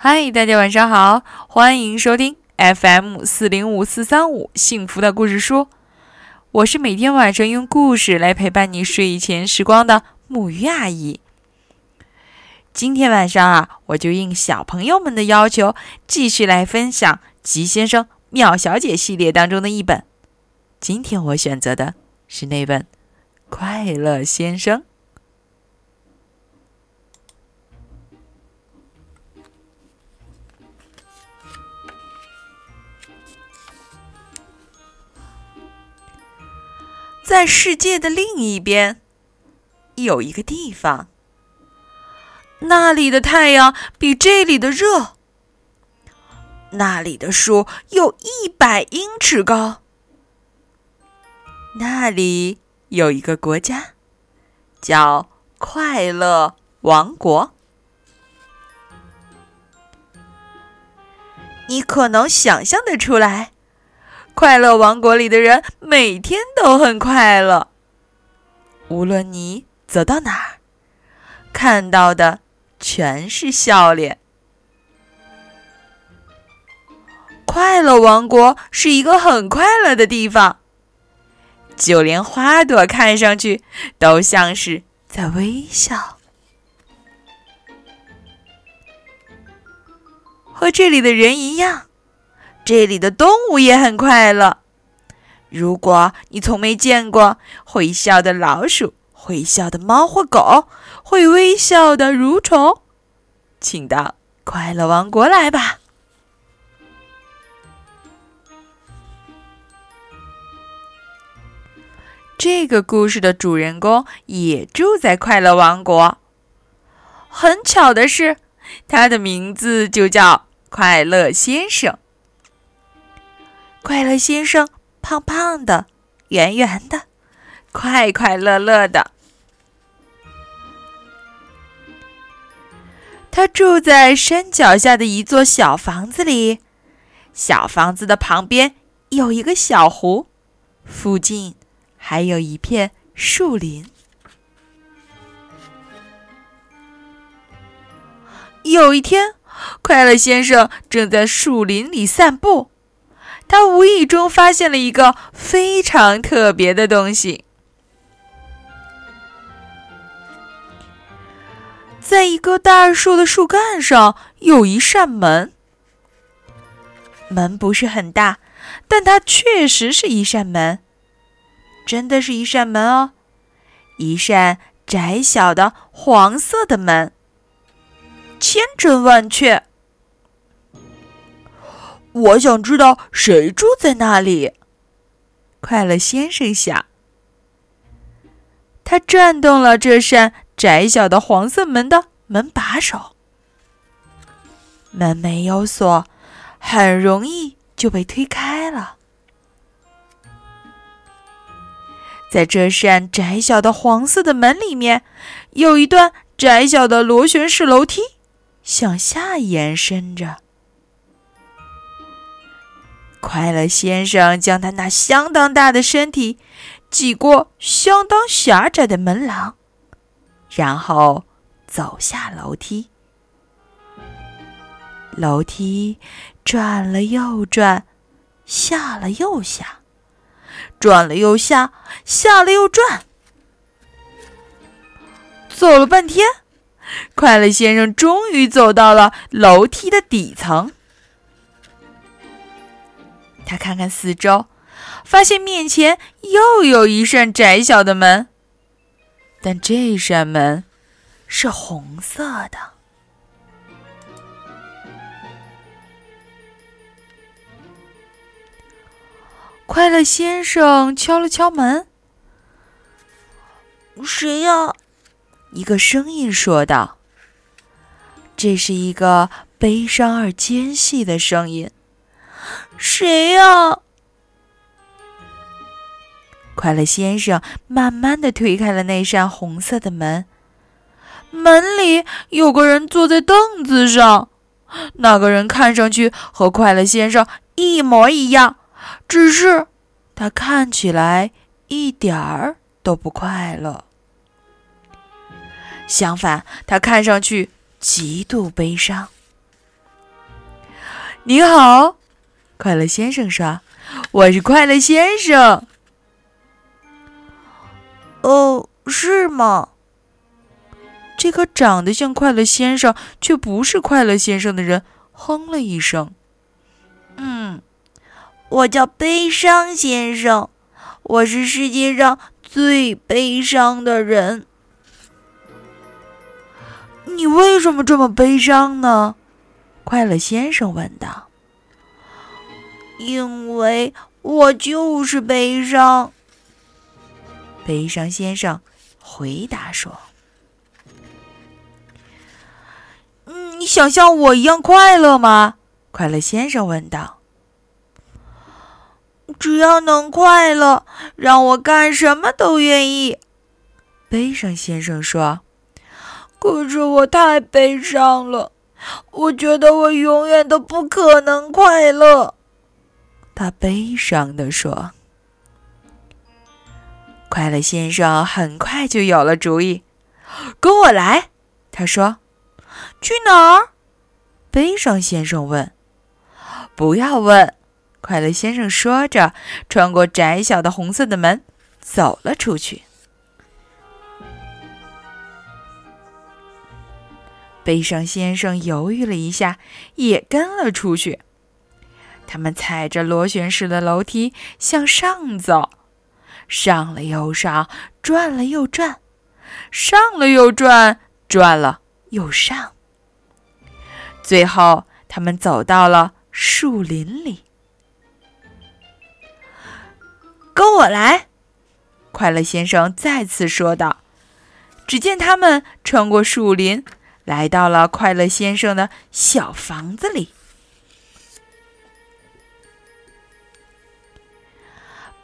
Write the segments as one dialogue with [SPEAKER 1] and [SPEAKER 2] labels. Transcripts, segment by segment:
[SPEAKER 1] 嗨，大家晚上好，欢迎收听 FM 四零五四三五幸福的故事书。我是每天晚上用故事来陪伴你睡前时光的木鱼阿姨。今天晚上啊，我就应小朋友们的要求，继续来分享《吉先生妙小姐》系列当中的一本。今天我选择的是那本《快乐先生》。在世界的另一边，有一个地方，那里的太阳比这里的热，那里的树有一百英尺高，那里有一个国家，叫快乐王国。你可能想象得出来。快乐王国里的人每天都很快乐。无论你走到哪儿，看到的全是笑脸。快乐王国是一个很快乐的地方，就连花朵看上去都像是在微笑。和这里的人一样。这里的动物也很快乐。如果你从没见过会笑的老鼠、会笑的猫或狗、会微笑的蠕虫，请到快乐王国来吧。这个故事的主人公也住在快乐王国。很巧的是，他的名字就叫快乐先生。快乐先生胖胖的，圆圆的，快快乐乐的。他住在山脚下的一座小房子里，小房子的旁边有一个小湖，附近还有一片树林。有一天，快乐先生正在树林里散步。他无意中发现了一个非常特别的东西，在一棵大树的树干上有一扇门。门不是很大，但它确实是一扇门，真的是一扇门哦，一扇窄小的黄色的门，千真万确。我想知道谁住在那里。快乐先生想，他转动了这扇窄小的黄色门的门把手，门没有锁，很容易就被推开了。在这扇窄小的黄色的门里面，有一段窄小的螺旋式楼梯，向下延伸着。快乐先生将他那相当大的身体挤过相当狭窄的门廊，然后走下楼梯。楼梯转了又转，下了又下，转了又下，下了又转。走了半天，快乐先生终于走到了楼梯的底层。他看看四周，发现面前又有一扇窄小的门，但这扇门是红色的。快乐先生敲了敲门：“谁呀？”一个声音说道。这是一个悲伤而尖细的声音。谁呀？快乐先生慢慢的推开了那扇红色的门，门里有个人坐在凳子上，那个人看上去和快乐先生一模一样，只是他看起来一点儿都不快乐。相反，他看上去极度悲伤。你好，快乐先生说：“我是快乐先生。”
[SPEAKER 2] 哦，是吗？
[SPEAKER 1] 这个长得像快乐先生却不是快乐先生的人哼了一声：“
[SPEAKER 2] 嗯，我叫悲伤先生，我是世界上最悲伤的人。
[SPEAKER 1] 你为什么这么悲伤呢？”快乐先生问道。
[SPEAKER 2] “因为我就是悲伤。”
[SPEAKER 1] 悲伤先生回答说：“嗯你想像我一样快乐吗？”快乐先生问道。
[SPEAKER 2] “只要能快乐，让我干什么都愿意。”
[SPEAKER 1] 悲伤先生说。
[SPEAKER 2] “可是我太悲伤了，我觉得我永远都不可能快乐。”
[SPEAKER 1] 他悲伤地说。快乐先生很快就有了主意，跟我来。他说：“
[SPEAKER 2] 去哪儿？”
[SPEAKER 1] 悲伤先生问。“不要问。”快乐先生说着，穿过窄小的红色的门，走了出去。悲伤先生犹豫了一下，也跟了出去。他们踩着螺旋式的楼梯向上走。上了又上，转了又转，上了又转，转了又上。最后，他们走到了树林里。跟我来，快乐先生再次说道。只见他们穿过树林，来到了快乐先生的小房子里。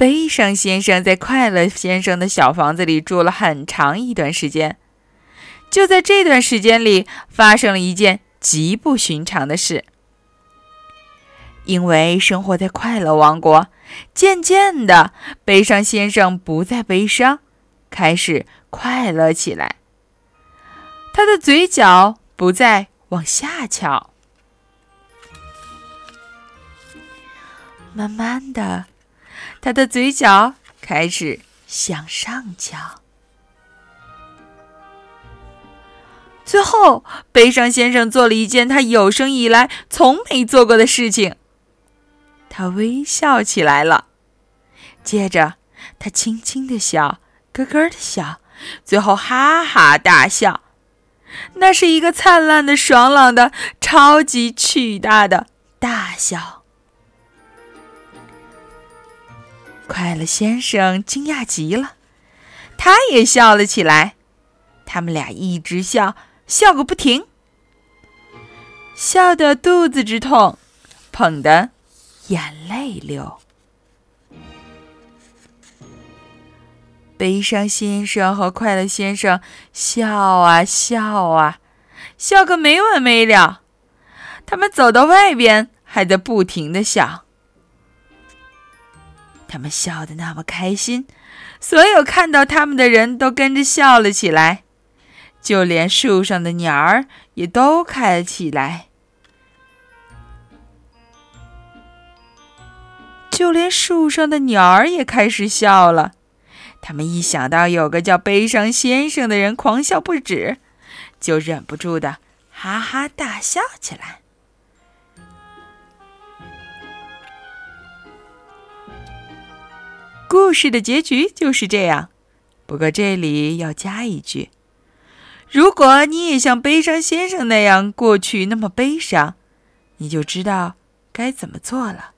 [SPEAKER 1] 悲伤先生在快乐先生的小房子里住了很长一段时间。就在这段时间里，发生了一件极不寻常的事。因为生活在快乐王国，渐渐的，悲伤先生不再悲伤，开始快乐起来。他的嘴角不再往下翘，慢慢的。他的嘴角开始向上翘，最后，悲伤先生做了一件他有生以来从没做过的事情。他微笑起来了，接着他轻轻的笑，咯咯的笑，最后哈哈大笑。那是一个灿烂的、爽朗的、超级巨大的大笑。快乐先生惊讶极了，他也笑了起来。他们俩一直笑，笑个不停，笑得肚子直痛，捧得眼泪流。悲伤先生和快乐先生笑啊笑啊，笑个没完没了。他们走到外边，还在不停的笑。他们笑得那么开心，所有看到他们的人都跟着笑了起来，就连树上的鸟儿也都开了起来。就连树上的鸟儿也开始笑了，他们一想到有个叫悲伤先生的人狂笑不止，就忍不住的哈哈大笑起来。故事的结局就是这样，不过这里要加一句：如果你也像悲伤先生那样过去那么悲伤，你就知道该怎么做了。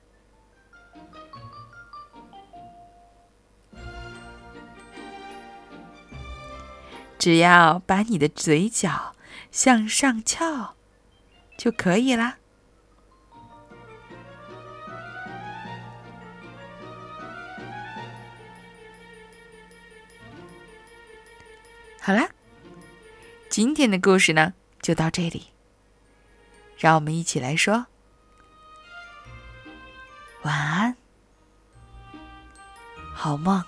[SPEAKER 1] 只要把你的嘴角向上翘，就可以啦。好啦，今天的故事呢就到这里。让我们一起来说晚安，好梦。